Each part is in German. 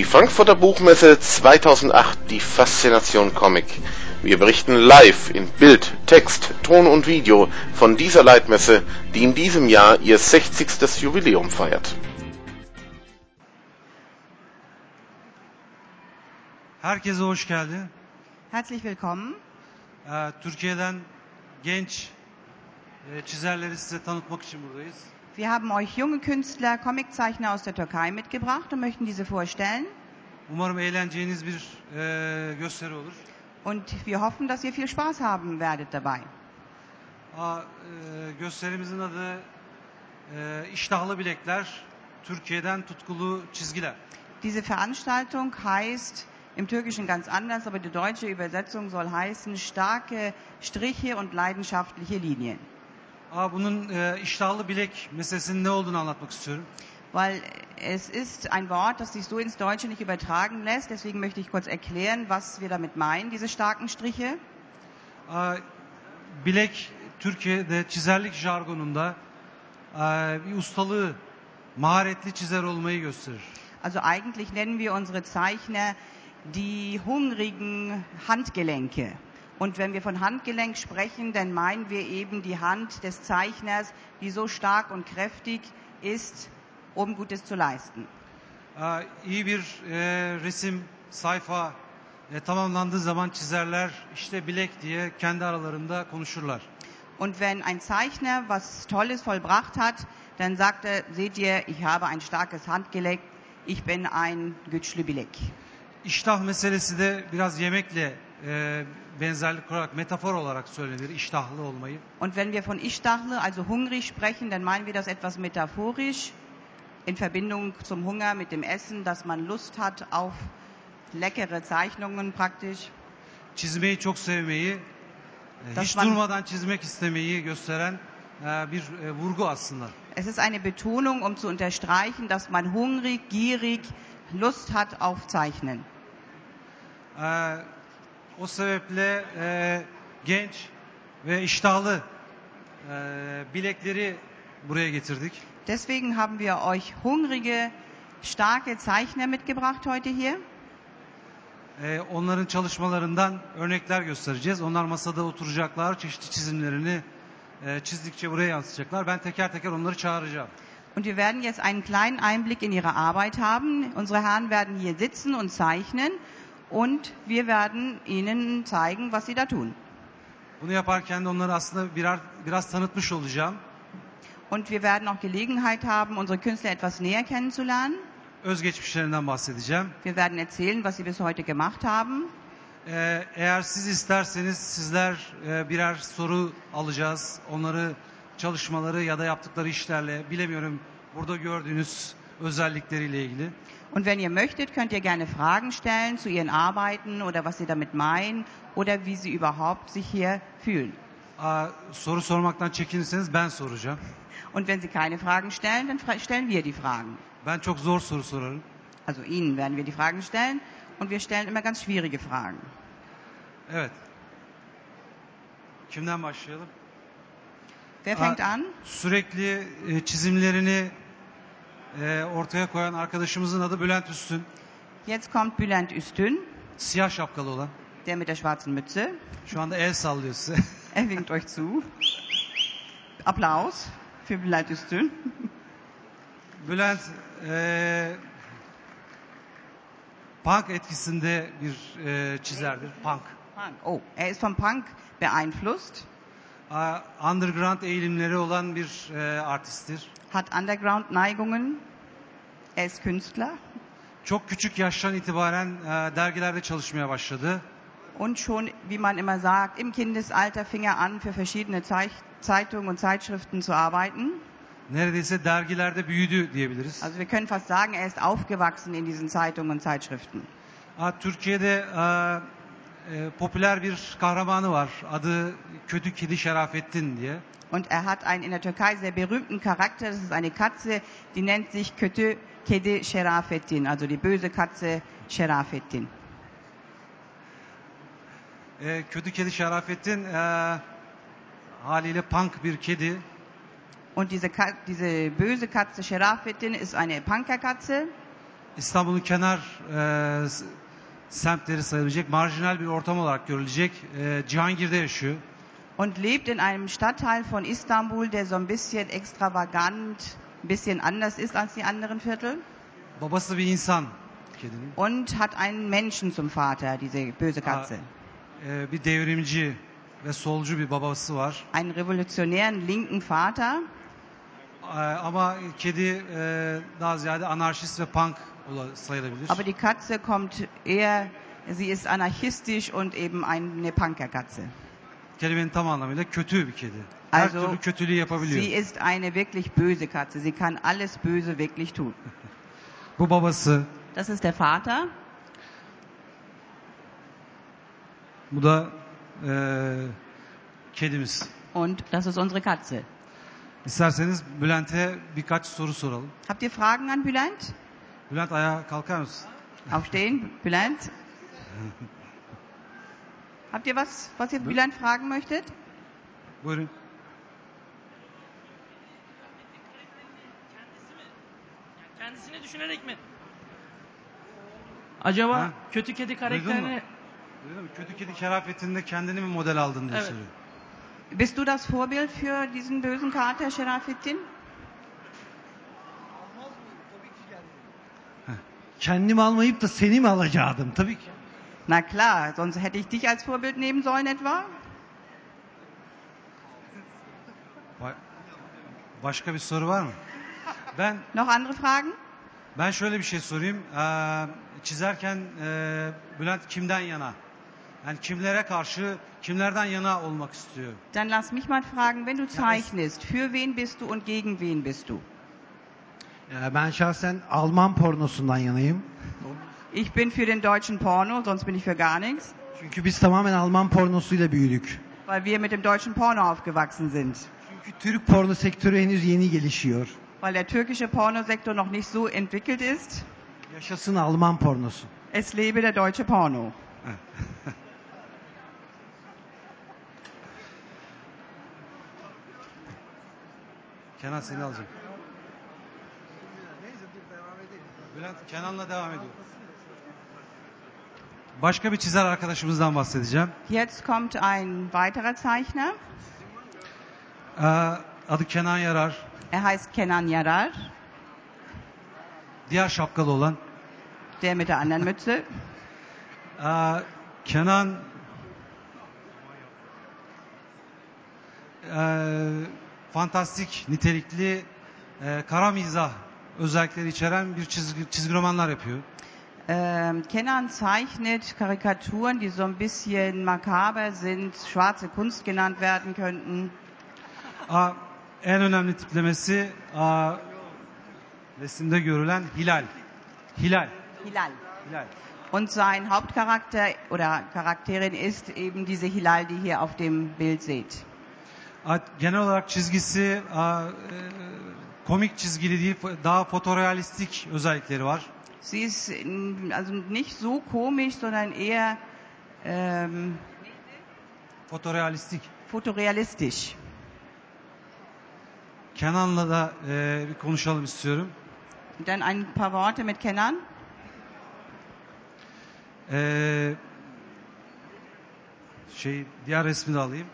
Die Frankfurter Buchmesse 2008, die Faszination Comic. Wir berichten live in Bild, Text, Ton und Video von dieser Leitmesse, die in diesem Jahr ihr 60. Jubiläum feiert. Herkese hoş geldi. Herzlich willkommen. Ee, Türkiye'den genç e, çizerleri size tanıtmak için buradayız. Wir haben euch junge Künstler, Comiczeichner aus der Türkei mitgebracht und möchten diese vorstellen. Umarım eğleneceğiniz bir e, gösteri olur. Und wir hoffen, dass ihr viel Spaß haben werdet dabei. Aa, e, gösterimizin adı e, İştahlı Bilekler, Türkiye'den Tutkulu Çizgiler. Diese Veranstaltung heißt im Türkischen ganz anders, aber die deutsche Übersetzung soll heißen starke Striche und leidenschaftliche Linien. Aa, bunun e, iştahlı bilek meselesinin ne olduğunu anlatmak istiyorum. Weil es ist ein Wort, das sich so ins Deutsche nicht übertragen lässt. Deswegen möchte ich kurz erklären, was wir damit meinen, diese starken Striche. Aa, bilek Türkiye'de çizerlik jargonunda e, bir ustalığı, maharetli çizer olmayı gösterir. Also eigentlich nennen wir unsere Zeichner die hungrigen Handgelenke. Und wenn wir von Handgelenk sprechen, dann meinen wir eben die Hand des Zeichners, die so stark und kräftig ist, um Gutes zu leisten. Iyi bir e, resim sayfa e, tamamlandığı zaman çizerler işte bilek diye kendi aralarında konuşurlar. Und wenn ein Zeichner was Tolles vollbracht hat, dann sagt er, seht ihr, ich habe ein starkes Handgelenk, ich bin ein güçlü bilek. İştah meselesi de biraz yemekle e, benzerlik kurarak metafor olarak söylenir iştahlı olmayı. Und wenn wir von Ischdachle, also hungrig sprechen, dann meinen wir das etwas metaphorisch in Verbindung zum Hunger mit dem Essen, dass man Lust hat auf leckere Zeichnungen praktisch. Çizmeyi çok sevmeyi, e, Das hiç man- durmadan çizmek istemeyi gösteren e, bir e, vurgu aslında. Es ist eine Betonung, um zu unterstreichen, dass man hungrig, gierig, Lust hat auf Zeichnen. O sebeple e, genç ve iştahlı e, bilekleri buraya getirdik. Deswegen haben wir euch hungrige, starke Zeichner mitgebracht heute hier. Ee, onların çalışmalarından örnekler göstereceğiz. Onlar masada oturacaklar, çeşitli çizimlerini e, çizdikçe buraya yansıtacaklar. Ben teker teker onları çağıracağım. Und wir werden jetzt einen kleinen Einblick in ihre Arbeit haben. Unsere Herren werden hier sitzen und zeichnen und wir werden ihnen zeigen, was sie da tun. Bunu yaparken de onları aslında birer biraz tanıtmış olacağım. Und wir werden auch Gelegenheit haben, unsere Künstler etwas näher kennenzulernen. Özgeçmişlerinden bahsedeceğim. Wir werden erzählen, was sie bis heute gemacht haben. Ee, eğer siz isterseniz sizler e, birer soru alacağız. Onları çalışmaları ya da yaptıkları işlerle bilemiyorum burada gördüğünüz özellikleriyle ilgili. Und wenn ihr möchtet, könnt ihr gerne Fragen stellen zu ihren Arbeiten oder was sie damit meinen oder wie sie überhaupt sich hier fühlen. Aa, soru sormaktan çekinirseniz ben soracağım. Und wenn sie keine Fragen stellen, dann stellen wir die Fragen. Ben çok zor soru sorarım. Also ihnen werden wir die Fragen stellen und wir stellen immer ganz schwierige Fragen. Evet. Kimden başlayalım? Wer fängt an? Sürekli e, çizimlerini e, ortaya koyan arkadaşımızın adı Bülent Üstün. Jetzt kommt Bülent Üstün, Siyah şapkalı olan. der mit der schwarzen Mütze. Şu anda el sallıyor size. Er winkt euch zu. Applaus für Bülent Üstün. Bülent e, punk etkisinde bir e, çizerdir. Punk. Punk. Oh, er ist vom Punk beeinflusst, Underground eğilimleri olan bir e, artisttir. hat Underground-Neigungen. Er ist Künstler Çok küçük yaştan itibaren e, dergilerde çalışmaya başladı. Und schon, wie man immer sagt, im Kindesalter fing er an, für verschiedene Zeich Zeitungen und Zeitschriften zu arbeiten. Neredeyse dergilerde büyüdü diyebiliriz. Also wir können fast sagen, er ist aufgewachsen in diesen Zeitungen und Zeitschriften. Aa, Türkiye'de e, e, popüler bir kahramanı var. Adı Kötü Kedi Şerafettin diye. Und er hat einen in der Türkei sehr berühmten Charakter. Das ist eine Katze, die nennt sich Kötü Kedi Şerafettin, also die böse Katze Şerafettin. E, Kötü Kedi Şerafettin e, haliyle punk bir kedi. Und diese, Ka diese böse Katze Şerafettin ist eine Punkerkatze. İstanbul'un kenar e, semtleri sayılabilecek marjinal bir ortam olarak görülecek. E, Cihangir'de yaşıyor. und lebt in einem Stadtteil von Istanbul, der so ein bisschen extravagant, ein bisschen anders ist als die anderen Viertel Babası bir insan kedinin. und hat einen Menschen zum Vater, diese böse Katze. E, bir devrimci ve solcu bir babası var. Einen revolutionären linken Vater, E, ama kedi e, daha ziyade anarşist ve punk ola- sayılabilir. aber die Katze kommt eher, sie ist anarchistisch und eben eine Punkerkatze. Kelimenin tam anlamıyla kötü bir kedi. Her Also, türlü kötülüğü yapabiliyor. Sie ist eine wirklich böse Katze. Sie kann alles Böse wirklich tun. Bu babası, Das ist der Vater. Bu da e, kedimiz. Und das ist unsere Katze. İsterseniz Bülent'e birkaç soru soralım. Habt ihr Fragen an Bülent? Bülent ayağa kalkar mısın? Aufstehen, Bülent. Habt ihr was, was ihr Bülent fragen möchtet? Buyurun. Kendisini düşünerek mi? Acaba Ha? kötü kedi Duydun mu? karakterini Kötü kedi kerafetinde kendini mi model aldın diye Evet. soruyor. Bist du das Vorbild für diesen bösen Kater, Şerafettin? Kendimi almayıp da seni mi alacaktım? Tabii ki. Na klar, sonst hätte ich dich als Vorbild nehmen sollen etwa. Ba- Başka bir soru var mı? Ben Noch andere Fragen? ben şöyle bir şey sorayım. Ee, çizerken e, Bülent kimden yana? Yani kimlere karşı, kimlerden yana olmak istiyor? Dann lass mich mal fragen, wenn du zeichnest, für wen bist du und gegen wen bist du? Ben şahsen Alman pornosundan yanayım. Ich bin für den deutschen Porno, sonst bin ich für gar nichts, Çünkü biz tamamen Alman pornosuyla büyüdük. weil wir mit dem deutschen Porno aufgewachsen sind. Çünkü Türk porno sektörü henüz yeni gelişiyor. Weil der türkische Pornosektor noch nicht so entwickelt ist. Yaşasın Alman pornosu. Es lebe der deutsche Porno. Kenan seni alacağım. Bülent Kenan'la devam ediyor. Başka bir çizer arkadaşımızdan bahsedeceğim. Jetzt kommt ein weiterer Zeichner. Ee, adı Kenan Yarar. Er heißt Kenan Yarar, Diğer şapkalı olan. der mit der anderen Mütze. Ee, Kenan ee, fantastik, nitelikli, ee, kara mizah özellikleri içeren bir çizgi, çizgi romanlar yapıyor. Ähm, Kenan zeichnet Karikaturen, die so ein bisschen makaber sind, schwarze Kunst genannt werden könnten. Aa, en önemli tiplemesi aa, resimde görülen Hilal. Hilal. Hilal. Hilal. Und sein Hauptcharakter oder Charakterin ist eben diese Hilal, die hier auf dem Bild seht. Genel olarak çizgisi e, komik çizgili değil, daha fotorealistik özellikleri var. Sie ist mm, also nicht so komisch, sondern eher ähm, Fotorealistik. fotorealistisch. Kenan'la da e, bir konuşalım istiyorum. Dann ein paar Worte mit Kenan. Ee, şey diğer resmi de alayım.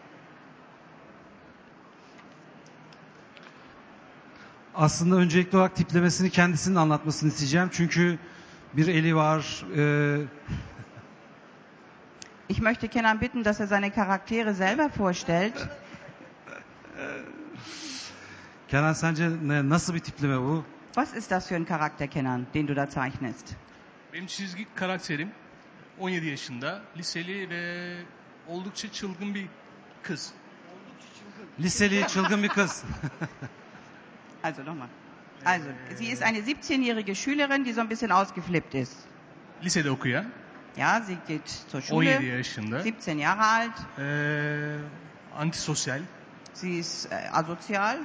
Aslında öncelikli olarak tiplemesini kendisinin anlatmasını isteyeceğim. Çünkü bir eli var. e, Ich möchte Kenan bitten, dass er seine Charaktere selber vorstellt. Kenan sence ne, nasıl bir tipleme bu? Was ist das für ein Charakter, Kenan, den du da zeichnest? Benim çizgi karakterim 17 yaşında, liseli ve oldukça çılgın bir kız. Liseli çılgın bir kız. Also nochmal. Also, sie ist eine 17-jährige Schülerin, die so ein bisschen ausgeflippt ist. Lisede okuyan, Ja, sie geht zur 17 Schule, yaşında, 17 Jahre alt. eee, antisosyal Sie ist äh, asozial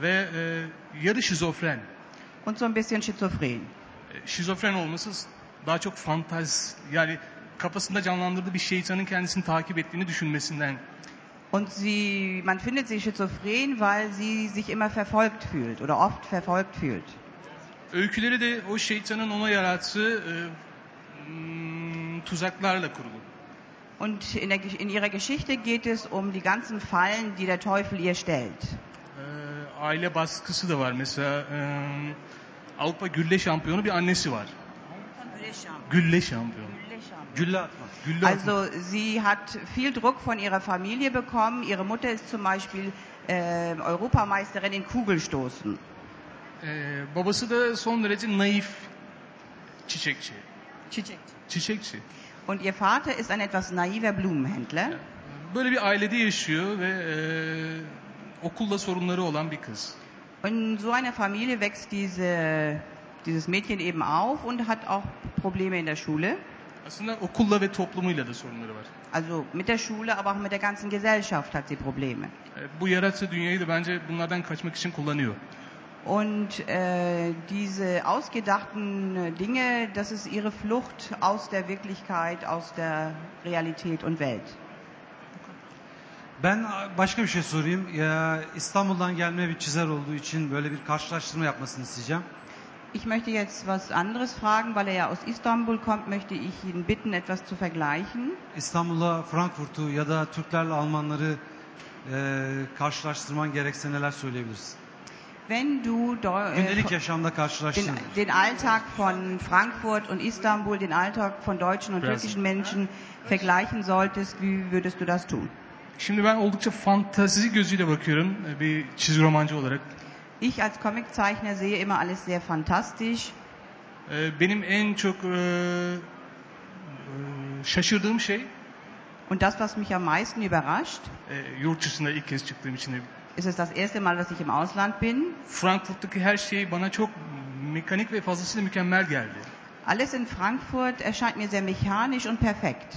ve eee, yarı şizofren. und so ein bisschen schizophren. E, Şizofren olması daha çok fantaz, yani kafasında canlandırdığı bir şeytanın kendisini takip ettiğini düşünmesinden Und sie, man findet sie schizophren, weil sie sich immer verfolgt fühlt oder oft verfolgt fühlt. Öyküleri de o şeytanın ona yarattığı e, hmm, tuzaklarla kurulu. Und in, der, in ihrer Geschichte geht es um die ganzen Fallen, die der Teufel ihr stellt. E, aile baskısı da var. Mesela e, Avrupa gülle şampiyonu bir annesi var. Gülle şampiyonu. Gülle. Gülle. Also sie hat viel Druck von ihrer Familie bekommen. Ihre Mutter ist zum Beispiel äh, Europameisterin in Kugelstoßen. Babası da son derece naif çiçekçi. Çiçek. Çiçekçi. Und ihr Vater ist ein etwas naiver Blumenhändler. Böyle bir ailede yaşıyor ve e, okulla sorunları olan bir kız. In so einer Familie wächst diese, dieses Mädchen eben auf und hat auch Probleme in der Schule. Aslında okulla ve toplumuyla da sorunları var. Also mit der Schule, aber auch mit der ganzen Gesellschaft hat sie Probleme. Bu yarattığı dünyayı da bence bunlardan kaçmak için kullanıyor. Und äh, diese ausgedachten Dinge, das ist ihre Flucht aus der Wirklichkeit, aus der Realität und Welt. Ben başka bir şey sorayım. Ya, İstanbul'dan gelme bir çizer olduğu için böyle bir karşılaştırma yapmasını isteyeceğim. Ich möchte jetzt was anderes fragen, weil er ja aus Istanbul kommt, möchte ich ihn bitten, etwas zu vergleichen. İstanbul'la Frankfurt'u ya da Türklerle Almanları e, karşılaştırman gerekse neler söyleyebilirsin? Wenn du äh, Gündelik yaşamda den, karşılaştığın. den Alltag von Frankfurt und Istanbul, den Alltag von deutschen und türkischen Menschen vergleichen solltest, wie würdest du das tun? Şimdi ben oldukça fantazi gözüyle bakıyorum e, bir çizgi romancı olarak. Ich als Comiczeichner sehe immer alles sehr fantastisch. E, Benim en çok e, e, şaşırdığım şey Und das, was mich am meisten überrascht, e, yurt dışında ilk kez çıktığım için ist es das erste Mal, dass ich im Ausland bin. Frankfurt'taki her şey bana çok mekanik ve fazlasıyla mükemmel geldi. Alles in Frankfurt erscheint mir sehr mechanisch und perfekt.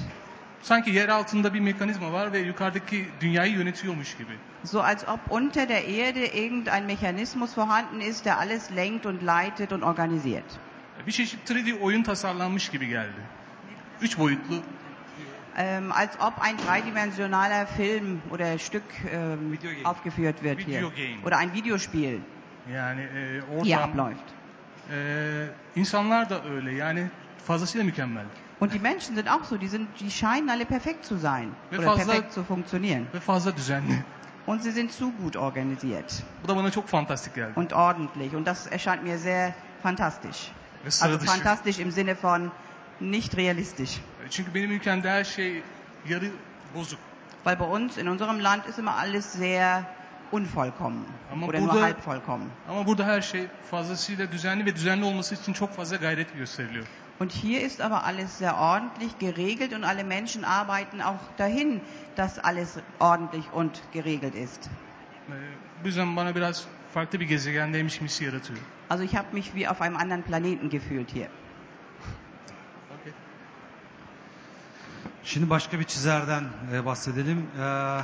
Sanki yer altında bir mekanizma var ve yukarıdaki dünyayı yönetiyormuş gibi. So als ob unter der Erde irgendein Mechanismus vorhanden ist, der alles lenkt und leitet und organisiert. Bir çeşit 3D oyun tasarlanmış gibi geldi. Üç boyutlu Ähm, als ob ein dreidimensionaler Film oder Stück ähm, aufgeführt wird hier. Videogame. Oder ein Videospiel yani e, hier ortam. abläuft. E, insanlar da öyle yani fazlasıyla mükemmel. Und die Menschen sind auch so, die, sind, die scheinen alle perfekt zu sein oder perfekt zu funktionieren. Ve fazla düzenli. Und sie sind zu gut organisiert Bu da bana çok fantastik geldi. und ordentlich. Und das erscheint mir sehr fantastisch. Ve sıra Also dışı. fantastisch im Sinne von nicht realistisch. Çünkü benim ülkemde her şey yarı bozuk. Weil bei uns in unserem Land ist immer alles sehr unvollkommen Aber oder nur Bruder- halb vollkommen. Ama burada her şey fazlasıyla düzenli ve düzenli olması için çok fazla gayret gösteriliyor. Und hier ist aber alles sehr ordentlich geregelt und alle Menschen arbeiten auch dahin, dass alles ordentlich und geregelt ist. Ee, Bu yüzden bana biraz farklı bir gezegendeymiş hissi yaratıyor. Also ich habe mich wie auf einem anderen Planeten gefühlt hier. Şimdi başka bir çizerden e, bahsedelim. E,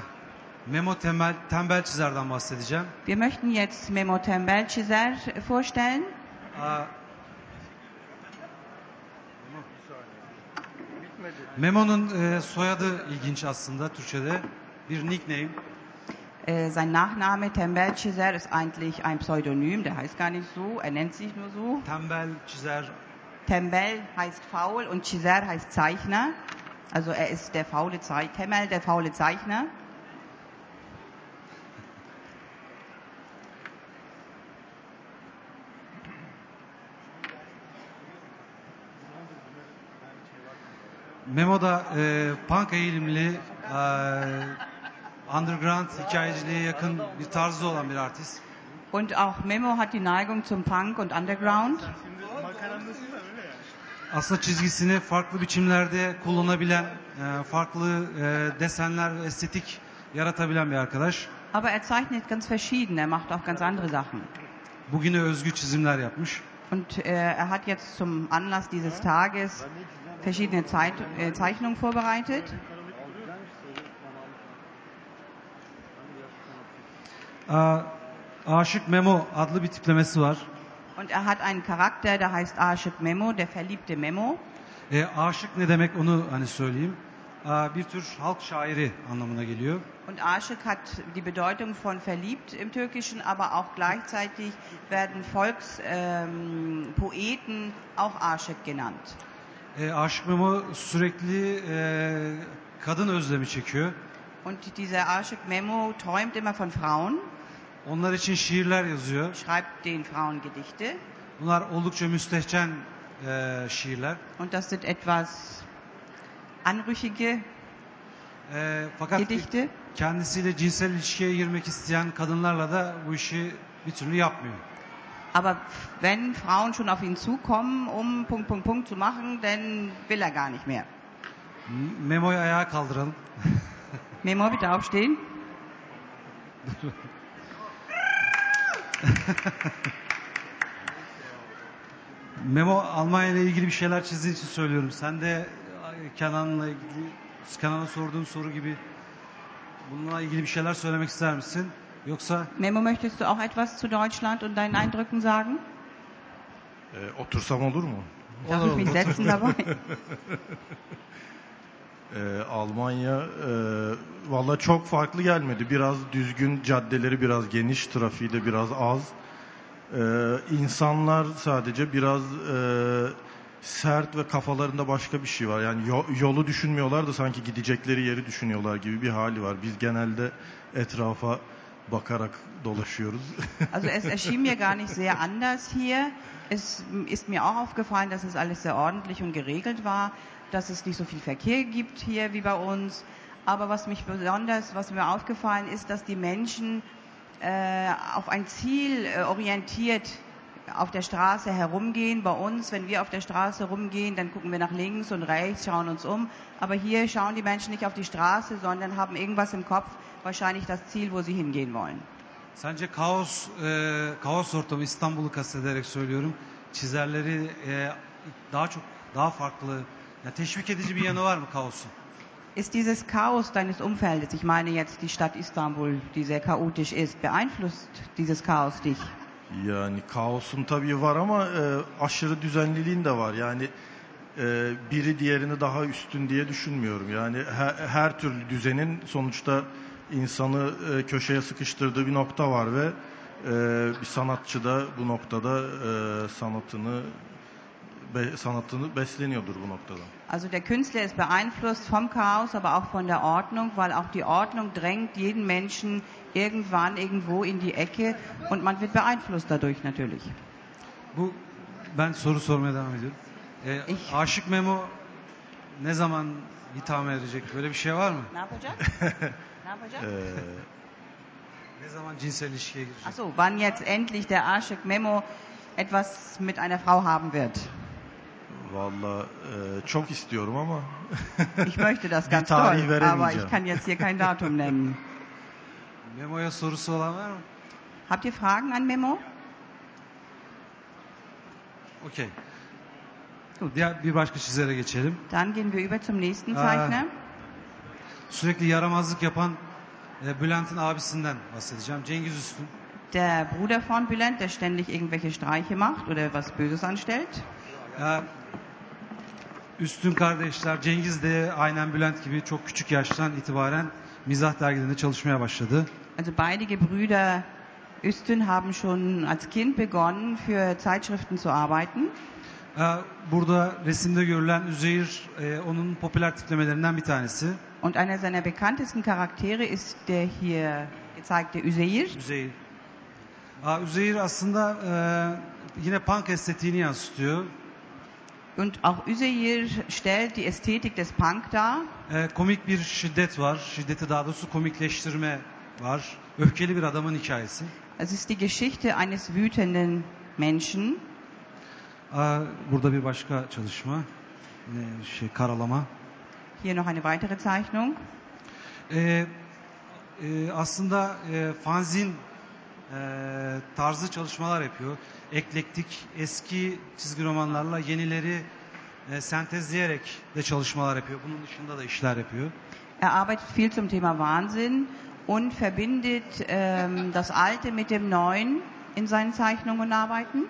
Memo Tembel, Tembel Çizer'den bahsedeceğim. Wir möchten jetzt Memo Tembel Çizer vorstellen. Aa, Memo'nun e, soyadı ilginç aslında Türkçe'de. Bir nickname. Äh, sein Nachname Tembel Çizer ist eigentlich ein Pseudonym, der heißt gar nicht so, er nennt sich nur so. Tembel Çizer. Tembel heißt faul und Çizer heißt Zeichner. Also er ist der faule Zeichner, Tembel der faule Zeichner. Memo da e, punk eğilimli, e, underground hikayeciliğe yakın bir tarzı olan bir artist. Und auch Memo hat die Neigung zum Punk und Underground. Aslında çizgisini farklı biçimlerde kullanabilen, e, farklı e, desenler ve estetik yaratabilen bir arkadaş. Aber er zeichnet ganz verschieden, er macht auch ganz andere Sachen. Bugüne özgü çizimler yapmış. Und äh, er hat jetzt zum Anlass dieses Tages verschiedene Zeit, äh, Zeichnungen vorbereitet. Aa, Aşık Memo adlı bir tiplemesi var. Und er hat einen Charakter, der heißt Aşık Memo, der verliebte Memo. E, aşık ne demek onu hani söyleyeyim. e, bir tür halk şairi anlamına geliyor. Und Aşık hat die Bedeutung von verliebt im Türkischen, aber auch gleichzeitig werden Volkspoeten auch Aşık genannt. E, Aşık Memo sürekli e, kadın özlemi çekiyor. Und dieser Aşık Memo träumt immer von Frauen, Onlar için şiirler yazıyor. schreibt den Frauen Gedichte. Bunlar oldukça müstehcen e, şiirler. Und das sind etwas anrüchige E, fakat Gedichte. kendisiyle cinsel ilişkiye girmek isteyen kadınlarla da bu işi bir türlü yapmıyor. Aber wenn Frauen schon auf ihn zukommen, um Punkt, Punkt, Punkt zu machen, dann will er gar nicht mehr. Memo'yu ayağa kaldıralım. Memo, bitte aufstehen. Memo Almanya ile ilgili bir şeyler çizdiğin için söylüyorum. Sen de e, Kenan'la ilgili Kenan'a sorduğum soru gibi bununla ilgili bir şeyler söylemek ister misin? Yoksa Memo, möchtest du auch etwas zu Deutschland und deinen Eindrücken sagen? Ee, otursam olur mu? Darf ich mich setzen dabei? Ee, Almanya e, valla çok farklı gelmedi. Biraz düzgün, caddeleri biraz geniş, trafiği de biraz az. Ee, insanlar sadece biraz e, sert ve kafalarında başka bir şey var. Yani yo- yolu düşünmüyorlar da sanki gidecekleri yeri düşünüyorlar gibi bir hali var. Biz genelde etrafa bakarak dolaşıyoruz. Also es erschien mir gar nicht sehr anders hier. Es ist mir auch aufgefallen, dass es alles sehr ordentlich und geregelt war, dass es nicht so viel Verkehr gibt hier wie bei uns. Aber was mich besonders, was mir aufgefallen ist, dass die Menschen äh, auf ein Ziel äh, orientiert auf der Straße herumgehen. Bei uns, wenn wir auf der Straße rumgehen, dann gucken wir nach links und rechts, schauen uns um. Aber hier schauen die Menschen nicht auf die Straße, sondern haben irgendwas im Kopf, wahrscheinlich das Ziel, wo sie hingehen wollen. sence kaos e, kaos ortamı İstanbul'u kastederek söylüyorum. Çizerleri e, daha çok daha farklı ya teşvik edici bir yanı var mı kaosun? Ist dieses Chaos deines Umfeldes, ich meine jetzt die Stadt Istanbul, die sehr chaotisch ist, beeinflusst dieses Chaos dich? Yani kaosun tabii var ama e, aşırı düzenliliğin de var. Yani e, biri diğerini daha üstün diye düşünmüyorum. Yani her, her türlü düzenin sonuçta insanı e, köşeye sıkıştırdığı bir nokta var ve e, bir sanatçı da bu noktada e, sanatını be, sanatını besleniyordur bu noktada. Also der Künstler ist beeinflusst vom Chaos, aber auch von der Ordnung, weil auch die Ordnung drängt jeden Menschen irgendwann irgendwo in die Ecke und man wird beeinflusst dadurch natürlich. Bu ben soru sormaya devam ediyorum. E, Ich- Aşık Memo ne zaman hitame edecek? Böyle bir şey var mı? Ne yapacak? ne zaman cinsel ilişkiye girecek? Achso, wann jetzt endlich der Aşık Memo etwas mit einer Frau haben wird. Valla e, çok istiyorum ama Ich möchte das ganz toll, aber ich kann jetzt hier kein Datum nennen. Memo'ya sorusu olan var mı? Habt ihr Fragen an Memo? Okey. Diğer bir başka çizere geçelim. Dann gehen wir über zum nächsten. Zeichner. Sürekli yaramazlık yapan e, Bülent'in abisinden bahsedeceğim. Cengiz Üstün. Der Bruder von Bülent, der ständig irgendwelche Streiche macht oder was Böses anstellt. Ya, Üstün kardeşler Cengiz de aynen Bülent gibi çok küçük yaştan itibaren mizah dergilerinde çalışmaya başladı. Also beide Gebrüder Üstün haben schon als Kind begonnen, für Zeitschriften zu arbeiten. Burada resimde görülen Üzeyir e, onun popüler tiplemelerinden bir tanesi. Und einer seiner bekanntesten Charaktere ist der hier gezeigte Üzeyir. Üzeyir. Aa, Üzeyir aslında e, yine punk estetiğini yansıtıyor. Und auch Üzeyir stellt die Ästhetik des Punk dar. E, komik bir şiddet var. Şiddeti daha doğrusu komikleştirme var. Öfkeli bir adamın hikayesi. Es ist die Geschichte eines wütenden Menschen. Aa, burada bir başka çalışma. Ne, şey karalama. Hier noch eine weitere Zeichnung. E, e, aslında e, fanzin e, tarzı çalışmalar yapıyor. Eklektik eski çizgi romanlarla yenileri e, sentezleyerek de çalışmalar yapıyor. Bunun dışında da işler yapıyor. Er arbeitet viel zum Thema Wahnsinn und verbindet ähm, das Alte mit dem Neuen in seinen Zeichnungen und Arbeiten.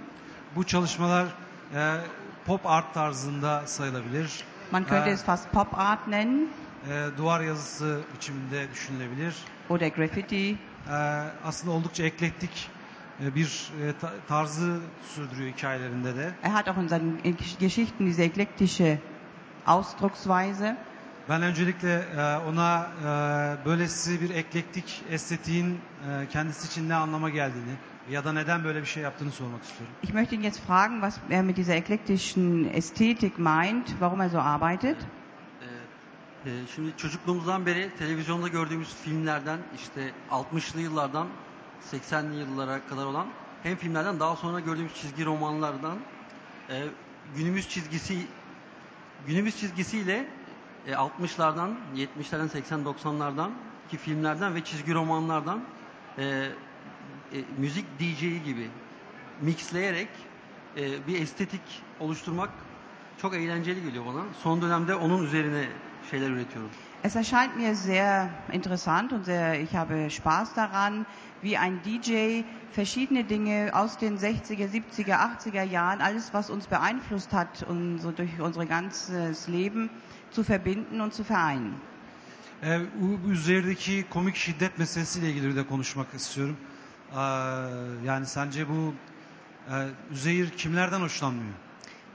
Bu çalışmalar e, pop art tarzında sayılabilir. Man könnte Äh. es fast Pop Art nennen. e, duvar yazısı biçiminde düşünülebilir. oder Graffiti. E, aslında oldukça eklektik e, bir e, ta- tarzı sürdürüyor hikayelerinde de. Er hat auch in seinen Geschichten diese eklektische Ausdrucksweise. Ben öncelikle e, ona böylesi bir eklektik estetiğin kendisi için ne anlama geldiğini ya da neden böyle bir şey yaptığını sormak istiyorum. Ich möchte ihn jetzt fragen, was er mit dieser eklektischen Ästhetik meint, warum er so arbeitet. Ee, e, Şimdi çocukluğumuzdan beri televizyonda gördüğümüz filmlerden işte 60'lı yıllardan 80'li yıllara kadar olan hem filmlerden daha sonra gördüğümüz çizgi romanlardan e, günümüz çizgisi günümüz çizgisiyle e, 60'lardan 70'lerden 80-90'lardan ki filmlerden ve çizgi romanlardan e, e, müzik DJ'i gibi mixleyerek e, bir estetik oluşturmak çok eğlenceli geliyor bana. Son dönemde onun üzerine şeyler üretiyorum. Es erscheint mir sehr interessant und sehr, ich habe Spaß daran, wie ein DJ verschiedene Dinge aus den 60er, 70er, 80er Jahren, alles was uns beeinflusst hat und so durch unser ganzes Leben zu verbinden und zu vereinen. E, bu üzerindeki komik şiddet meselesiyle ilgili bir de konuşmak istiyorum. E, yani sence bu e, Üzeyir kimlerden hoşlanmıyor?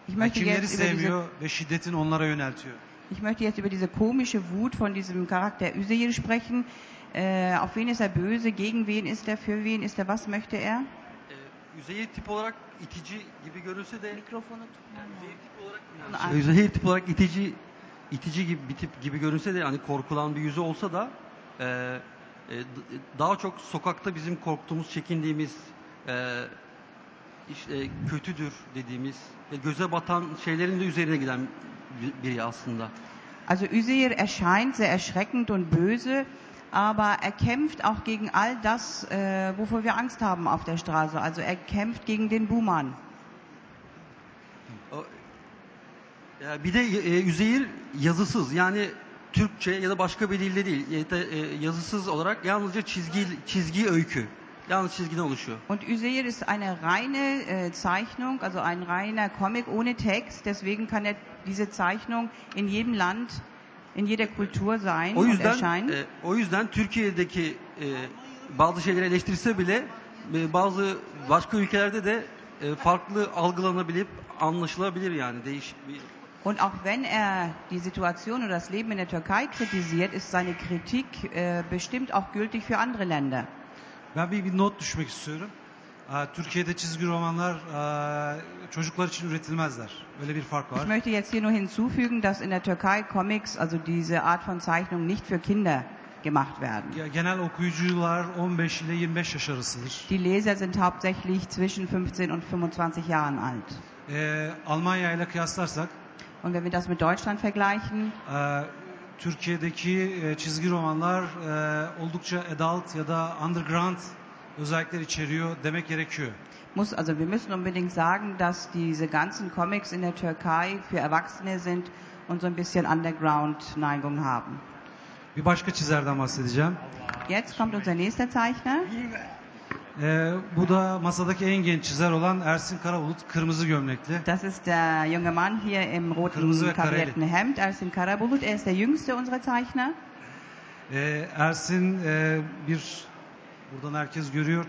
Ich Yani möchte kimleri jetzt über diese sevmiyor ve şiddetin onlara yöneltiyor? Ich möchte jetzt über diese komische Wut von diesem Charakter Üzeyir sprechen. Äh, auf wen ist er böse? Gegen wen ist er? Für wen ist er? Was möchte er? Ee, Üzeyir tip olarak itici gibi görünse de Mikrofonu Üzeyir tip olarak Bunu Üzeyir tip olarak itici itici gibi bir tip gibi görünse de hani korkulan bir yüzü olsa da e, daha çok sokakta bizim korktuğumuz, çekindiğimiz e, işte kötüdür dediğimiz göze batan şeylerin de üzerine giden bir- biri aslında. Also Üzeyir erscheint sehr erschreckend und böse, aber er kämpft auch gegen all das, äh, wovor wir Angst haben auf der Straße. Also er kämpft gegen den Buhmann. Bir de e, Üzeyir yazısız yani Türkçe ya da başka bir dilde değil da, e, yazısız olarak yalnızca çizgi çizgi öykü. Yalnız çizgiden oluşuyor. Und Üzeyir ist eine reine äh, Zeichnung, also ein reiner Comic ohne Text. Deswegen kann er diese Zeichnung in jedem Land, in jeder Kultur sein O und yüzden erscheinen. e, o yüzden Türkiye'deki e, bazı şeyleri eleştirse bile e, bazı başka ülkelerde de e, farklı algılanabilip anlaşılabilir yani değişik bir Und auch wenn er die Situation oder das Leben in der Türkei kritisiert, ist seine Kritik äh, bestimmt auch gültig für andere Länder. Ben bir, bir not düşmek istiyorum. Türkiye'de çizgi romanlar çocuklar için üretilmezler. Böyle bir fark Ich var. möchte jetzt hier nur hinzufügen, dass in der Türkei Comics, also diese Art von Zeichnung, nicht für Kinder gemacht werden. Ge- Genel okuyucular 15 ile 25 yaş arasıdır. Die Leser sind hauptsächlich zwischen 15 und 25 Jahren alt. Almanya ile kıyaslarsak Und wenn wir das mit Deutschland vergleichen, e, Türkiye'deki e, çizgi romanlar e, oldukça adult ya da underground özellikler içeriyor demek gerekiyor. muss, also wir müssen unbedingt sagen, dass diese ganzen Comics in der Türkei für Erwachsene sind und so ein bisschen Underground-Neigung haben. Bir başka çizerden bahsedeceğim. Jetzt kommt unser nächster Zeichner. E, bu da masadaki en genç çizer olan Ersin Karabulut, kırmızı gömlekli. Das ist der junge Mann hier im roten karierten Hemd, Ersin Karabulut. Er ist der jüngste unserer Zeichner. E, Ersin e, bir, buradan herkes görüyor,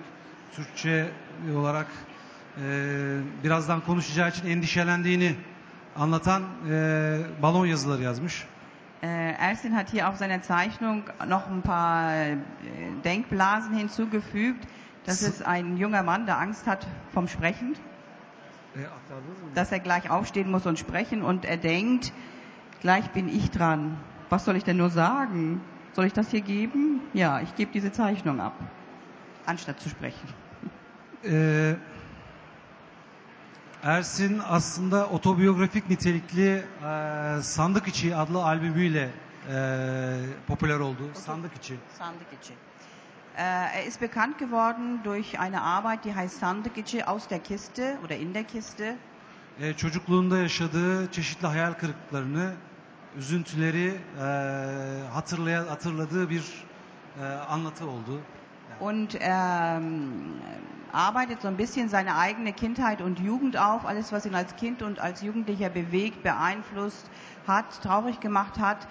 Türkçe olarak e, birazdan konuşacağı için endişelendiğini anlatan e, balon yazıları yazmış. Äh, Ersin hat hier auf seiner Zeichnung noch ein paar äh, Denkblasen hinzugefügt. Das ist ein junger Mann, der Angst hat vom Sprechen, dass er gleich aufstehen muss und sprechen und er denkt, gleich bin ich dran. Was soll ich denn nur sagen? Soll ich das hier geben? Ja, ich gebe diese Zeichnung ab, anstatt zu sprechen. Ee, Ersin aslında otobiyografik nitelikli e, Sandık İçi adlı albümüyle e, popüler oldu. Sandık İçi. Sandıkçı. Äh, er ist bekannt geworden durch eine Arbeit, die heißt Sandıkçı aus der Kiste oder in der Kiste. E, çocukluğunda yaşadığı çeşitli hayal kırıklıklarını, üzüntüleri e, hatırlaya, hatırladığı bir e, anlatı oldu. Und er ähm, arbeitet so ein bisschen seine eigene Kindheit und Jugend auf, alles was ihn als Kind und als Jugendlicher bewegt, beeinflusst hat, traurig gemacht hat,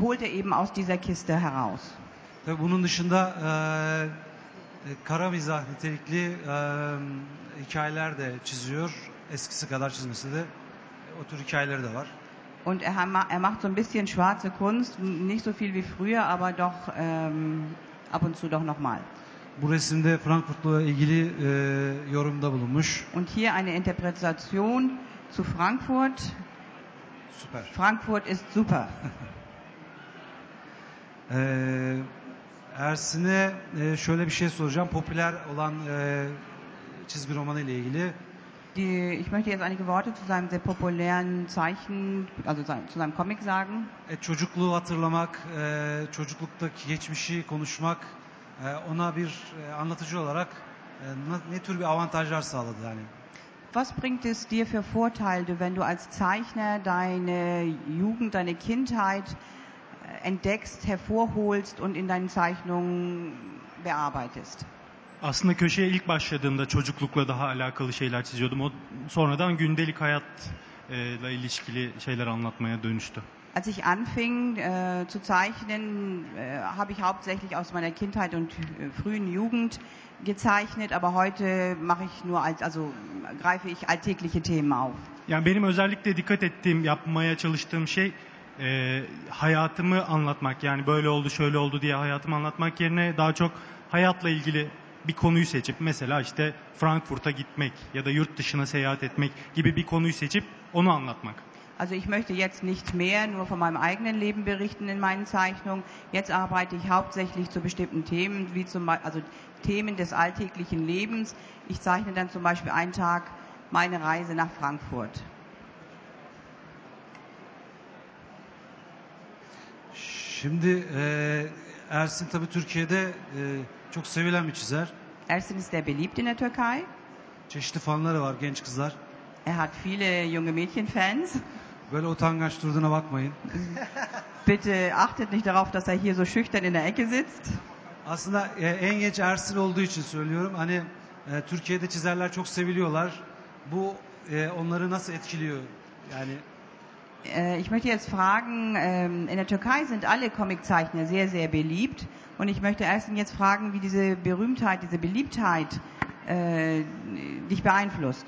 holt er eben aus dieser Kiste heraus. Tabii bunun dışında e, kara mizah nitelikli e, hikayeler de çiziyor. Eskisi kadar çizmesi de o tür hikayeleri de var. Und er, er macht so ein bisschen schwarze Kunst, nicht so viel wie früher, aber doch ähm, ab und zu doch nochmal. Bu resimde Frankfurt'la ilgili e, yorumda bulunmuş. Und hier eine Interpretation zu Frankfurt. Süper. Frankfurt ist super. Ee, Ersin'e e, şöyle bir şey soracağım. Popüler olan e, çizgi romanı ile ilgili. Die, ich möchte jetzt einige Worte zu seinem sehr populären Zeichen, also zu seinem Comic sagen. E, çocukluğu hatırlamak, e, çocukluktaki geçmişi konuşmak, e, ona bir e, anlatıcı olarak e, ne tür bir avantajlar sağladı yani? Was bringt es dir für Vorteile, wenn du als Zeichner deine Jugend, deine Kindheit entdeckst, hervorholst und in deinen Zeichnungen bearbeitest? Aslında köşeye ilk başladığımda çocuklukla daha alakalı şeyler çiziyordum. O sonradan gündelik hayatla ilişkili şeyler anlatmaya dönüştü. Als ich anfing äh, zu zeichnen, äh, habe ich hauptsächlich aus meiner Kindheit und äh, frühen Jugend gezeichnet, aber heute mache ich nur als, also greife ich alltägliche Themen auf. Yani benim özellikle dikkat ettiğim, yapmaya çalıştığım şey e, hayatımı anlatmak. Yani böyle oldu, şöyle oldu diye hayatımı anlatmak yerine daha çok hayatla ilgili bir konuyu seçip mesela işte Frankfurt'a gitmek ya da yurt dışına seyahat etmek gibi bir konuyu seçip onu anlatmak. Also ich möchte jetzt nicht mehr nur von meinem eigenen Leben berichten in meinen Zeichnungen. Jetzt arbeite ich hauptsächlich zu bestimmten Themen, wie zum also Themen des alltäglichen Lebens. Ich zeichne dann zum Beispiel einen Tag meine Reise nach Frankfurt. Şimdi e, Ersin tabii Türkiye'de e, çok sevilen bir çizer. Ersin ist sehr beliebt in der Türkei. Çeşitli fanları var genç kızlar. Er hat viele junge Mädchenfans. Böyle utangaç durduğuna bakmayın. Bitte achtet nicht darauf, dass er hier so schüchtern in der Ecke sitzt. Aslında e, en genç Ersin olduğu için söylüyorum. Hani e, Türkiye'de çizerler çok seviliyorlar. Bu e, onları nasıl etkiliyor? Yani ich möchte jetzt fragen, ähm, in der Türkei sind alle Comiczeichner sehr, sehr beliebt. Und ich möchte erst jetzt fragen, wie diese Berühmtheit, diese Beliebtheit äh, dich beeinflusst.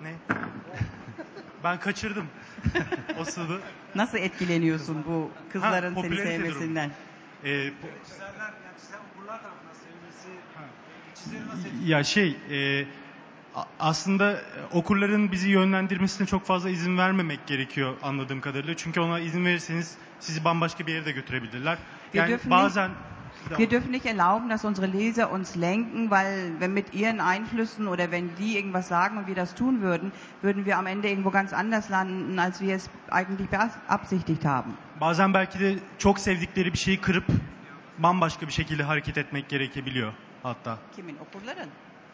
Ne? Ben kaçırdım o sırada. Nasıl etkileniyorsun bu kızların Ha, seni popülarite sevmesinden? Ee, po- çizerler, yani çizer okurlar tarafından sevilmesi, çizeri nasıl etkiliyor? ya şey e, aslında e, okurların bizi yönlendirmesine çok fazla izin vermemek gerekiyor anladığım kadarıyla. Çünkü ona izin verirseniz sizi bambaşka bir yere de götürebilirler. Yani bazen Wir dürfen nicht erlauben, dass unsere Leser uns lenken, weil wenn mit ihren Einflüssen oder wenn die irgendwas sagen und wir das tun würden, würden wir am Ende irgendwo ganz anders landen, als wir es eigentlich beabsichtigt haben. bazen belki de çok sevdikleri bir şeyi kırıp bambaşka bir şekilde hareket etmek gerekebiliyor hatta. Kimin? Okurların.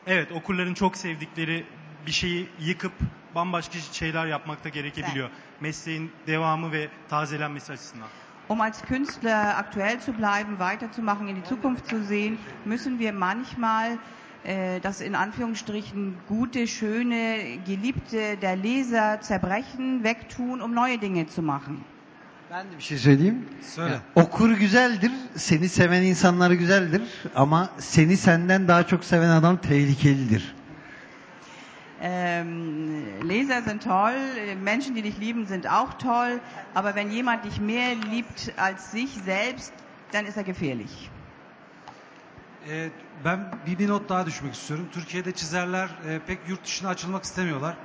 Evet okurların çok sevdikleri bir şeyi yıkıp bambaşka şeyler yapmakta gerekebiliyor. Mesleğin devamı ve tazelenmesi açısından. Um als Künstler aktuell zu bleiben, weiterzumachen, in die Zukunft zu sehen, müssen wir manchmal äh, das in Anführungsstrichen gute, schöne, geliebte der Leser zerbrechen, wegtun, um neue Dinge zu machen. Ben de bir şey söyleyeyim. Söyle. Ya, okur güzeldir, seni seven insanlar güzeldir ama seni senden daha çok seven adam tehlikelidir. Ähm, Leser sind toll, Menschen, die dich lieben, sind auch toll, aber wenn jemand dich mehr liebt als sich selbst, dann ist er gefährlich. E, ben bir, bir not daha düşmek istiyorum. Türkiye'de çizerler e, pek yurt dışına açılmak istemiyorlar.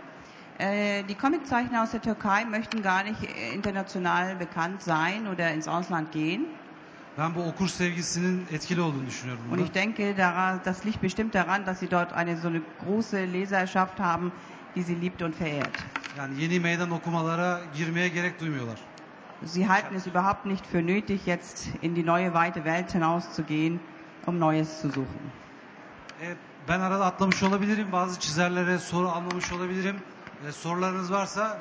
Äh, die Comiczeichner aus der Türkei möchten gar nicht äh, international bekannt sein oder ins Ausland gehen. Ben bu okur sevgisinin etkili olduğunu düşünüyorum. Und ich denke, daran, das liegt bestimmt daran, dass sie dort eine so eine große Leserschaft haben, die sie liebt und verehrt. Yani yeni meydan okumalara girmeye gerek duymuyorlar. Sie halten es überhaupt nicht für nötig, jetzt in die neue weite Welt hinauszugehen, um Neues zu suchen. E, ben arada atlamış olabilirim. Bazı çizerlere soru almamış olabilirim. E, sorularınız varsa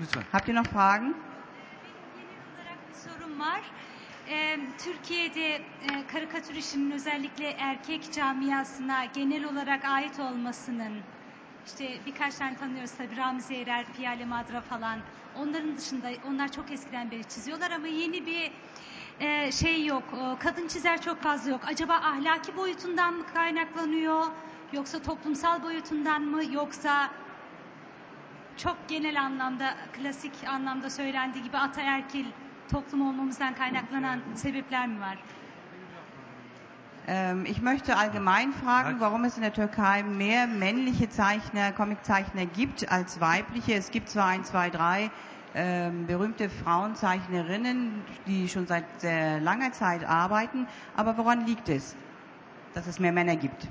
lütfen. Habt ihr noch Fragen? Genel olarak bir sorum var. Ee, Türkiye'de e, karikatür işinin özellikle erkek camiasına genel olarak ait olmasının işte birkaç tane tanıyoruz tabii Ramiz Erer, Piyale Madra falan Onların dışında onlar çok eskiden beri çiziyorlar ama yeni bir e, şey yok. E, kadın çizer çok fazla yok. Acaba ahlaki boyutundan mı kaynaklanıyor? Yoksa toplumsal boyutundan mı? Yoksa çok genel anlamda, klasik anlamda söylendiği gibi ataerkil toplum olmamızdan kaynaklanan sebepler mi var? Ähm, ich möchte allgemein fragen, warum es in der Türkei mehr männliche Zeichner, Comiczeichner gibt als weibliche. Es gibt zwar ein, zwei, drei ähm, berühmte Frauenzeichnerinnen, die schon seit sehr langer Zeit arbeiten, aber woran liegt es, dass es mehr Männer gibt?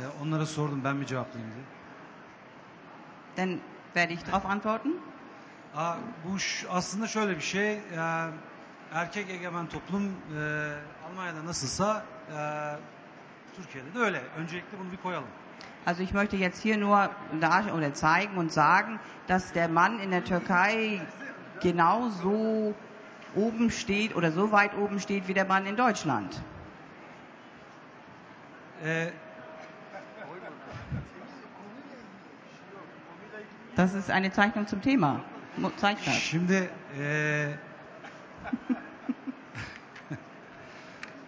E, onlara sordum ben mi cevaplayayım diye. Dann werde ich darauf antworten. Aa, bu aslında şöyle bir şey. e, erkek egemen toplum e, Almanya'da nasılsa e, Türkiye'de de öyle. Öncelikle bunu bir koyalım. Also ich möchte jetzt hier nur dar oder zeigen und sagen, dass der Mann in der Türkei genauso oben steht oder so weit oben steht wie der Mann in Deutschland. E, Das ist eine Zeichnung zum Thema. Mo- Zeichner. Şimdi e,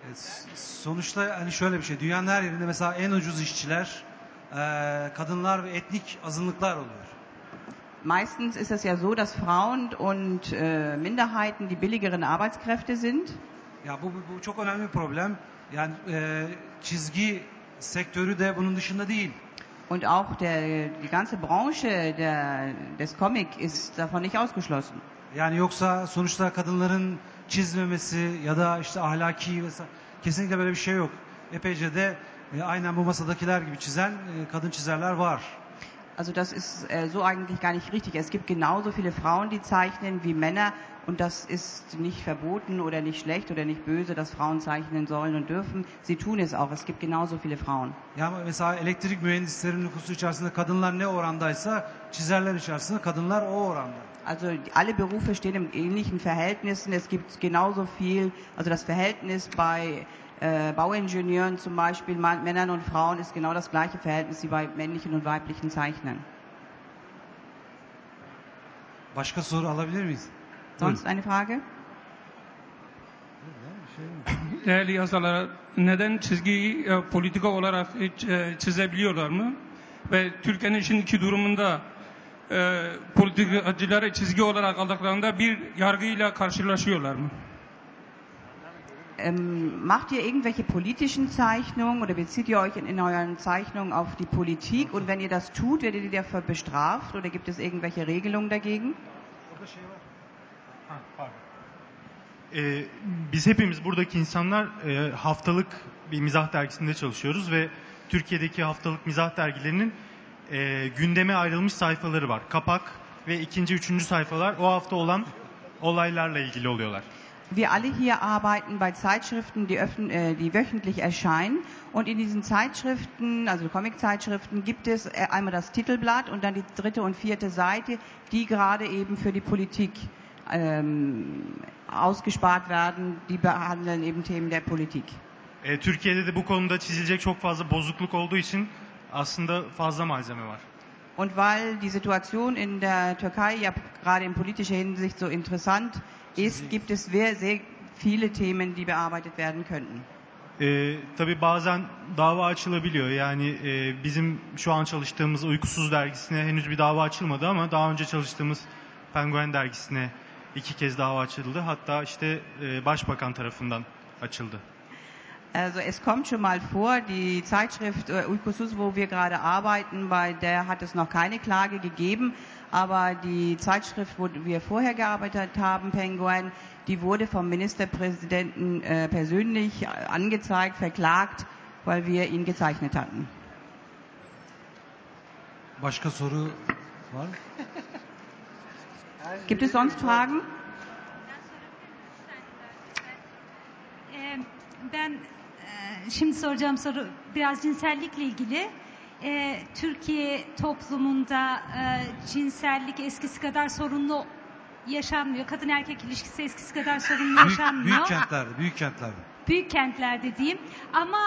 e, sonuçta hani şöyle bir şey. Dünyanın her yerinde mesela en ucuz işçiler e, kadınlar ve etnik azınlıklar oluyor. Meistens ist es ja so, dass Frauen und äh, Minderheiten die billigeren Arbeitskräfte sind. Ya bu, bu çok önemli bir problem. Yani e, çizgi sektörü de bunun dışında değil. Und auch der, die ganze Branche der, des Comic ist davon nicht ausgeschlossen. Yani yoksa sonuçta kadınların çizmemesi ya da işte ahlaki vesaire kesinlikle böyle bir şey yok. Epeyce de e, aynen bu masadakiler gibi çizen e, kadın çizerler var. Also das ist äh, so eigentlich gar nicht richtig. Es gibt genauso viele Frauen, die zeichnen wie Männer und das ist nicht verboten oder nicht schlecht oder nicht böse, dass Frauen zeichnen sollen und dürfen. Sie tun es auch. Es gibt genauso viele Frauen. Yani mesela elektrik mühendislerin nüfusu içerisinde kadınlar ne orandaysa çizerler içerisinde kadınlar o oranda. Also alle Berufe stehen in ähnlichen Verhältnissen. Es gibt genauso viel, also das Verhältnis bei äh, Bauingenieuren zum Beispiel, Mann, Männern und Frauen ist genau das gleiche Verhältnis wie bei männlichen und weiblichen Zeichnern. Başka soru alabilir miyiz? Sonst eine Frage? Değerli yazarlar, neden çizgiyi e, politika olarak hiç, e, çizebiliyorlar mı? Ve Türkiye'nin şimdiki durumunda e, politikacıları çizgi olarak aldıklarında bir yargıyla karşılaşıyorlar mı? Ähm, macht ihr irgendwelche politischen Zeichnungen oder bezieht ihr euch in, in euren Zeichnungen auf die Politik? Und wenn ihr das tut, werdet ihr dafür bestraft oder gibt es irgendwelche Regelungen dagegen? Ee, biz hepimiz buradaki insanlar e, haftalık bir mizah dergisinde çalışıyoruz ve Türkiye'deki haftalık mizah dergilerinin e, gündeme ayrılmış sayfaları var. Kapak ve ikinci, üçüncü sayfalar o hafta olan olaylarla ilgili oluyorlar. Wir alle hier arbeiten bei Zeitschriften, die, äh, die wöchentlich erscheinen. Und in diesen Zeitschriften, also Comic-Zeitschriften, gibt es äh, einmal das Titelblatt und dann die dritte und vierte Seite, die gerade eben für die Politik ähm, ausgespart werden. Die behandeln eben Themen der Politik. Türkiye'de de bu konuda çizilecek çok fazla bozukluk olduğu için aslında fazla malzeme var. Und weil die Situation in der Türkei ja gerade in politischer Hinsicht so interessant ist, gibt es sehr, sehr viele Themen, die bearbeitet werden könnten. E, tabii bazen dava açılabiliyor. Yani e, bizim şu an çalıştığımız Uykusuz dergisine henüz bir dava açılmadı ama daha önce çalıştığımız Penguen dergisine iki kez dava açıldı. Hatta işte e, başbakan tarafından açıldı. Also es kommt schon mal vor, die Zeitschrift äh, Uykusuz, wo wir gerade arbeiten, bei der hat es noch keine Klage gegeben, aber die Zeitschrift, wo wir vorher gearbeitet haben, Penguin, die wurde vom Ministerpräsidenten äh, persönlich angezeigt, verklagt, weil wir ihn gezeichnet hatten. Başka soru var? Gibt es sonst Fragen? Ben şimdi soracağım soru biraz cinsellikle ilgili. Ee, Türkiye toplumunda e, cinsellik eskisi kadar sorunlu yaşanmıyor. Kadın erkek ilişkisi eskisi kadar sorunlu Büyük, yaşanmıyor. büyük kentlerde, büyük kentlerde. büyük kentlerde diyeyim ama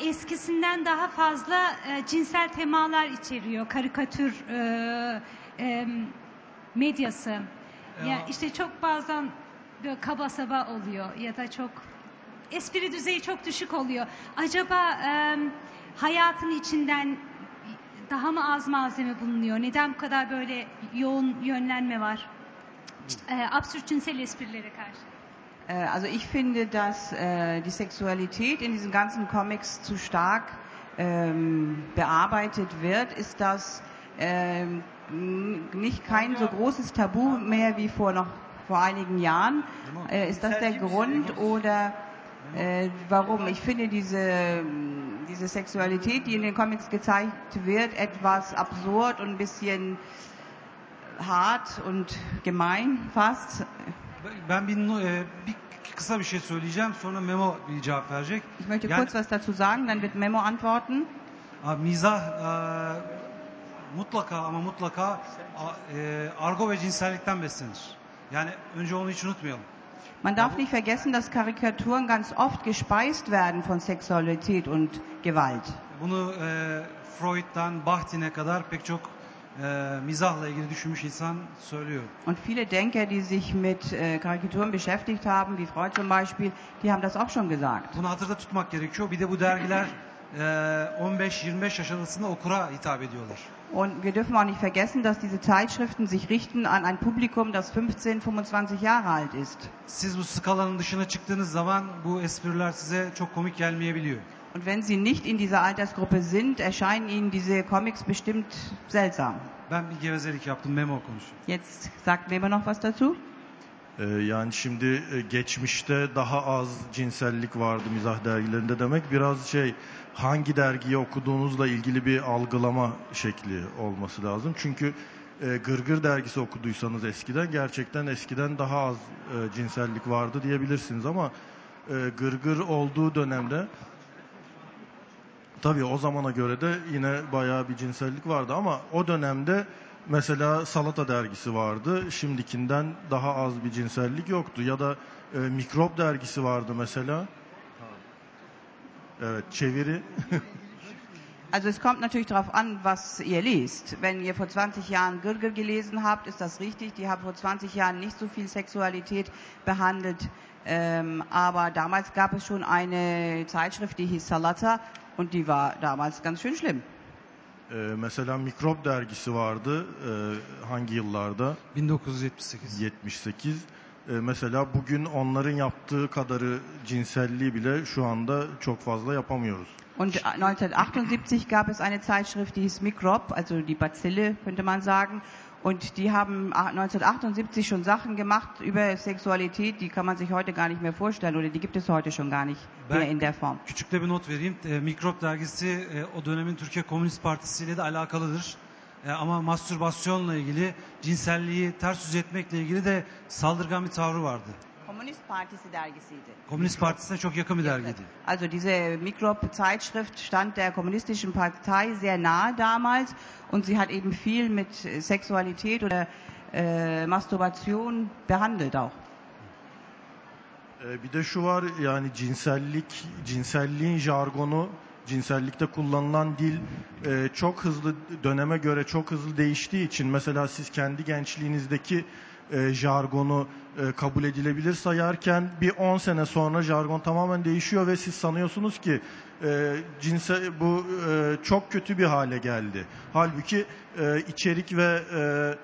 e, eskisinden daha fazla e, cinsel temalar içeriyor karikatür e, e, medyası. Ya. Ya. işte çok bazen böyle kaba saba oluyor ya da çok espri düzeyi çok düşük oluyor. Acaba e, hayatın içinden daha mı az malzeme bulunuyor? Neden bu kadar böyle yoğun yönlenme var? E, absürt cinsel esprilere karşı. Äh, Also ich finde, dass äh, die Sexualität in diesen ganzen Comics zu stark ähm, bearbeitet wird, ist das ähm, nicht kein so großes Tabu mehr wie vor noch vor einigen Jahren. Äh, ist das der Grund oder äh, warum? Ich finde diese diese Sexualität, die in den Comics gezeigt wird, etwas absurd und ein bisschen hart und gemein fast. Ben bir, e, bir kısa bir şey söyleyeceğim sonra Memo bir cevap verecek. Ich möchte Yani- kurz was dazu sagen, dann wird Memo antworten. Abi mizah e, mutlaka ama mutlaka a- e, argo ve cinsellikten beslenir. Yani önce onu hiç unutmayalım. Man darf nicht vergessen, dass Karikaturen ganz oft gespeist werden von Sexualität und Gewalt. Bunu e, Freud'dan Bakhtin'e kadar pek çok e, mizahla ilgili düşünmüş insan söylüyor. Und viele Denker, die sich mit äh, Karikaturen beschäftigt haben, wie Freud zum Beispiel, die haben das auch schon gesagt. Bunu hatırda tutmak gerekiyor. Bir de bu dergiler e, 15-25 yaş arasında okura hitap ediyorlar. Und wir dürfen auch nicht vergessen, dass diese Zeitschriften sich richten an ein Publikum, das 15-25 Jahre alt ist. Siz bu skalanın dışına çıktığınız zaman bu espriler size çok komik gelmeyebiliyor. Und wenn sie nicht in dieser Altersgruppe sind, erscheinen ihnen diese Comics bestimmt seltsam. Ben bir gevezelik yaptım, memo konuşuyor. Jetzt sagt Weber noch was dazu. Ee, yani şimdi e, geçmişte daha az cinsellik vardı mizah dergilerinde demek biraz şey hangi dergiyi okuduğunuzla ilgili bir algılama şekli olması lazım. Çünkü e, Gırgır dergisi okuduysanız eskiden gerçekten eskiden daha az e, cinsellik vardı diyebilirsiniz ama Gırgır olduğu dönemde Tabii o zamana göre de yine bayağı bir cinsellik vardı ama o dönemde mesela Salata dergisi vardı. Şimdikinden daha az bir cinsellik yoktu. Ya da e, Mikrop dergisi vardı mesela. Evet çeviri. Also es kommt natürlich darauf an, was ihr liest. Wenn ihr vor 20 Jahren Gürgel gelesen habt, ist das richtig. Die haben vor 20 Jahren nicht so viel Sexualität behandelt. Ähm, aber damals gab es schon eine Zeitschrift, die hieß Salata und die war damals ganz schön schlimm. E, mesela Mikrop dergisi vardı. E, hangi yıllarda? 1978. 78. E, mesela bugün onların yaptığı kadarı cinselliği bile şu anda çok fazla yapamıyoruz. Und 1978 gab es eine Zeitschrift, die hieß Mikrop, also die Bazille könnte man sagen. Und die haben 1978 schon Sachen gemacht über Sexualität, die kann man sich heute gar nicht mehr vorstellen oder die gibt es heute schon gar nicht Ben- mehr in der Form. Küçük de bir not vereyim. E, Mikrop dergisi e, o dönemin Türkiye Komünist Partisi ile de alakalıdır. E, ama mastürbasyonla ilgili, cinselliği ters yüz etmekle ilgili de saldırgan bir tavrı vardı. Kommunist Partisi dergisiydi. Komünist Partisi'ne çok yakın bir dergiydi. Also diese Mikrop-Zeitschrift stand der kommunistischen Partei sehr nahe damals und sie hat eben viel mit Sexualität oder äh, Masturbation behandelt auch. Ee, Bir de şu var yani cinsellik, cinselliğin jargonu, cinsellikte kullanılan dil e, çok hızlı döneme göre çok hızlı değiştiği için mesela siz kendi gençliğinizdeki e, jargonu e, kabul edilebilir sayarken bir 10 sene sonra jargon tamamen değişiyor ve siz sanıyorsunuz ki e, cinsel bu e, çok kötü bir hale geldi. Halbuki e, içerik ve e,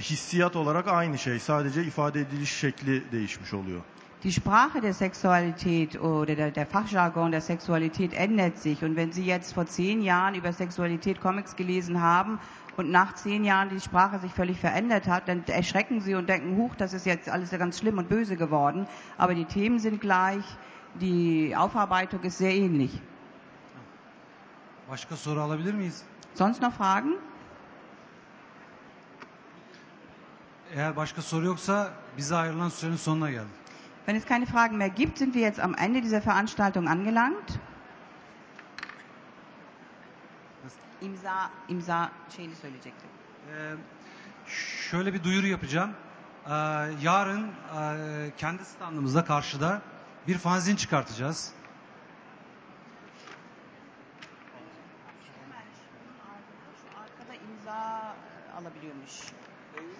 hissiyat olarak aynı şey. Sadece ifade ediliş şekli değişmiş oluyor. Die Sprache der Sexualität oder der, der Fachjargon der Sexualität ändert sich. Und wenn Sie jetzt vor zehn Jahren über Sexualität Comics gelesen haben und nach zehn Jahren die Sprache sich völlig verändert hat, dann erschrecken Sie und denken, huch, das ist jetzt alles ganz schlimm und böse geworden. Aber die Themen sind gleich, die Aufarbeitung ist sehr ähnlich. Başka soru alabilir miyiz? Sonst noch Fragen? Eğer başka soru yoksa bize ayrılan sürenin sonuna geldik. Wenn es keine Fragen mehr gibt, sind wir jetzt am Ende dieser Veranstaltung angelangt. İmza, imza şeyini söyleyecektim. Ee, şöyle bir duyuru yapacağım. Ee, yarın e, kendi standımızda karşıda bir fanzin çıkartacağız. İmza alabiliyormuş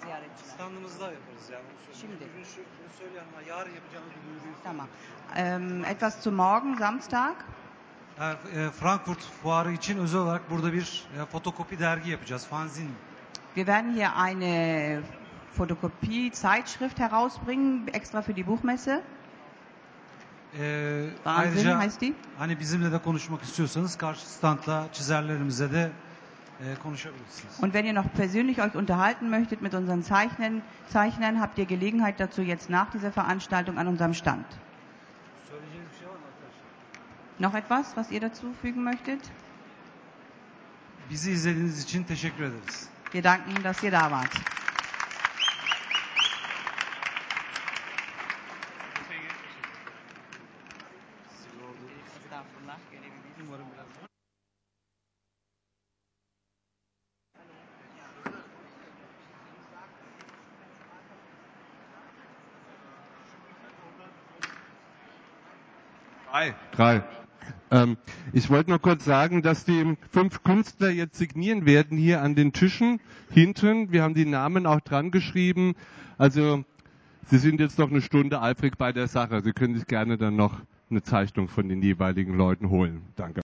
ziyaretçiler. Standımızda yaparız yani. Şimdi. Bugün şu, bunu ama yarın yapacağımız bir duyuruyu Tamam. Ähm, etwas zu morgen, Samstag. E, Frankfurt fuarı için özel olarak burada bir e, fotokopi dergi yapacağız. Fanzin. Wir werden hier eine Fotokopie-Zeitschrift herausbringen, extra für die Buchmesse. Ee, Fanzin ayrıca heißt die. hani bizimle de konuşmak istiyorsanız karşı standla çizerlerimize de. Und wenn ihr noch persönlich euch unterhalten möchtet mit unseren Zeichnern, Zeichnern, habt ihr Gelegenheit dazu jetzt nach dieser Veranstaltung an unserem Stand. Noch etwas, was ihr dazu fügen möchtet? Bizi izlediğiniz için teşekkür ederiz. Wir danken, dass ihr da wart. Umarım biraz Drei. Ähm, ich wollte nur kurz sagen, dass die fünf Künstler jetzt signieren werden hier an den Tischen hinten. Wir haben die Namen auch dran geschrieben. Also Sie sind jetzt noch eine Stunde eifrig bei der Sache. Sie können sich gerne dann noch eine Zeichnung von den jeweiligen Leuten holen. Danke.